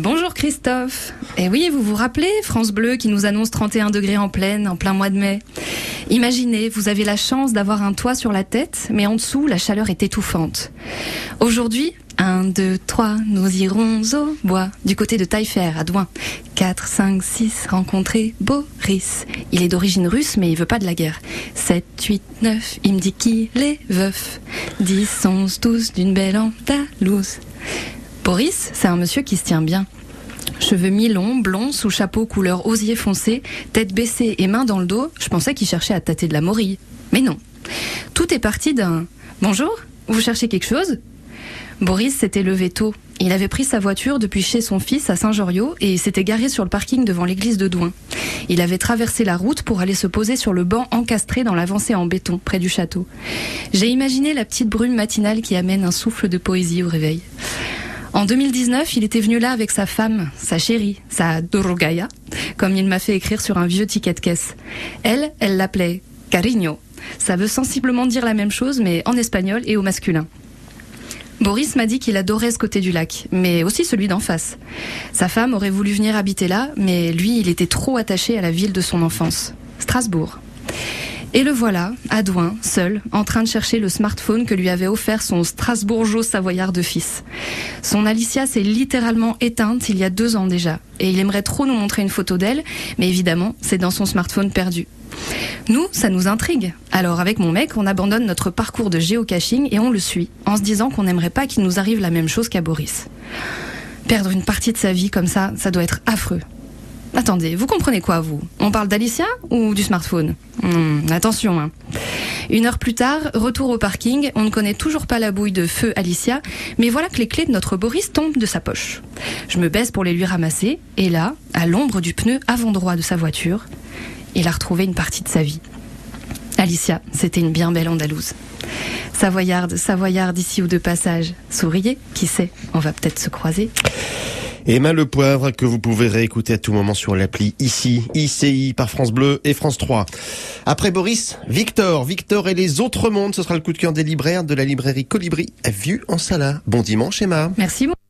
Bonjour Christophe. Et oui, vous vous rappelez France Bleu qui nous annonce 31 degrés en pleine, en plein mois de mai? Imaginez, vous avez la chance d'avoir un toit sur la tête, mais en dessous, la chaleur est étouffante. Aujourd'hui, 1, 2, 3, nous irons au bois, du côté de Taillefer, à Douin. 4, 5, 6, rencontrer Boris. Il est d'origine russe, mais il veut pas de la guerre. 7, 8, 9, il me dit qu'il est veuf. 10, 11, 12, d'une belle andalouse. Boris, c'est un monsieur qui se tient bien. Cheveux mi-longs, blonds, sous chapeau couleur osier foncé, tête baissée et main dans le dos, je pensais qu'il cherchait à tâter de la morille. Mais non. Tout est parti d'un Bonjour, vous cherchez quelque chose? Boris s'était levé tôt. Il avait pris sa voiture depuis chez son fils à Saint-Joriot et s'était garé sur le parking devant l'église de Douin. Il avait traversé la route pour aller se poser sur le banc encastré dans l'avancée en béton près du château. J'ai imaginé la petite brume matinale qui amène un souffle de poésie au réveil. En 2019, il était venu là avec sa femme, sa chérie, sa Dorogaya, comme il m'a fait écrire sur un vieux ticket de caisse. Elle, elle l'appelait cariño. Ça veut sensiblement dire la même chose, mais en espagnol et au masculin. Boris m'a dit qu'il adorait ce côté du lac, mais aussi celui d'en face. Sa femme aurait voulu venir habiter là, mais lui, il était trop attaché à la ville de son enfance, Strasbourg. Et le voilà, à Douin, seul, en train de chercher le smartphone que lui avait offert son Strasbourgeois savoyard de fils. Son Alicia s'est littéralement éteinte il y a deux ans déjà, et il aimerait trop nous montrer une photo d'elle, mais évidemment, c'est dans son smartphone perdu. Nous, ça nous intrigue. Alors avec mon mec, on abandonne notre parcours de géocaching et on le suit, en se disant qu'on n'aimerait pas qu'il nous arrive la même chose qu'à Boris. Perdre une partie de sa vie comme ça, ça doit être affreux. Attendez, vous comprenez quoi, vous? On parle d'Alicia ou du smartphone? Hmm, Attention, hein. Une heure plus tard, retour au parking, on ne connaît toujours pas la bouille de feu Alicia, mais voilà que les clés de notre Boris tombent de sa poche. Je me baisse pour les lui ramasser, et là, à l'ombre du pneu avant droit de sa voiture, il a retrouvé une partie de sa vie. Alicia, c'était une bien belle Andalouse. Savoyarde, Savoyarde ici ou de passage. Souriez, qui sait, on va peut-être se croiser. Emma Le Poivre que vous pouvez réécouter à tout moment sur l'appli ici, ICI par France Bleu et France 3. Après Boris, Victor, Victor et les autres mondes, ce sera le coup de cœur des libraires de la librairie Colibri, vue en Sala. Bon dimanche Emma. Merci.